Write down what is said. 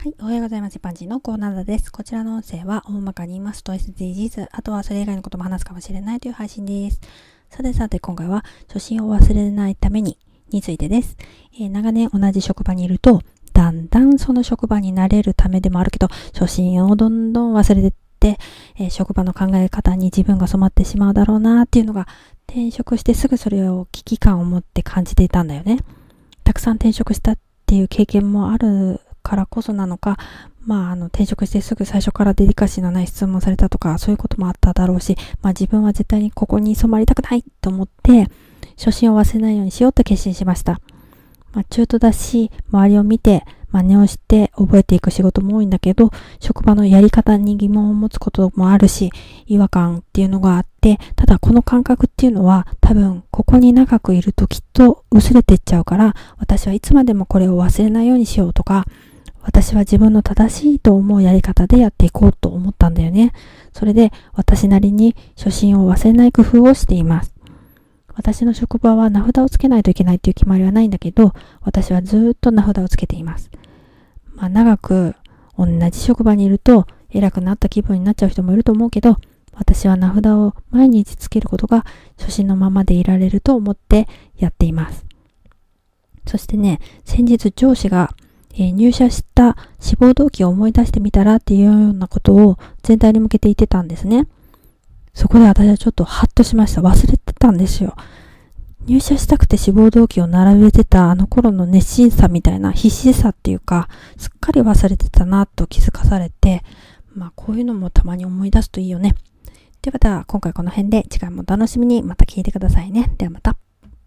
はい。おはようございます。一般人のコーナーです。こちらの音声は、大まかに言いますと SDGs、あとはそれ以外のことも話すかもしれないという配信です。さてさて、今回は、初心を忘れないために、についてです。えー、長年同じ職場にいると、だんだんその職場になれるためでもあるけど、初心をどんどん忘れてって、えー、職場の考え方に自分が染まってしまうだろうなっていうのが、転職してすぐそれを危機感を持って感じていたんだよね。たくさん転職したっていう経験もあるからこそなのか、まあ、あの、転職してすぐ最初からデリカシーのない質問されたとか、そういうこともあっただろうし、まあ自分は絶対にここに染まりたくないと思って、初心を忘れないようにしようと決心しました。まあ中途だし、周りを見て、真似をして覚えていく仕事も多いんだけど、職場のやり方に疑問を持つこともあるし、違和感っていうのがあって、ただこの感覚っていうのは多分ここに長くいるときっと薄れてっちゃうから、私はいつまでもこれを忘れないようにしようとか、私は自分の正しいと思うやり方でやっていこうと思ったんだよね。それで私なりに初心を忘れない工夫をしています。私の職場は名札をつけないといけないっていう決まりはないんだけど、私はずっと名札をつけています。まあ長く同じ職場にいると偉くなった気分になっちゃう人もいると思うけど、私は名札を毎日つけることが初心のままでいられると思ってやっています。そしてね、先日上司がえ、入社した志望動機を思い出してみたらっていうようなことを全体に向けて言ってたんですね。そこで私はちょっとハッとしました。忘れてたんですよ。入社したくて志望動機を並べてたあの頃の熱心さみたいな必死さっていうか、すっかり忘れてたなと気づかされて、まあこういうのもたまに思い出すといいよね。ではでは今回この辺で次回もお楽しみにまた聞いてくださいね。ではまた。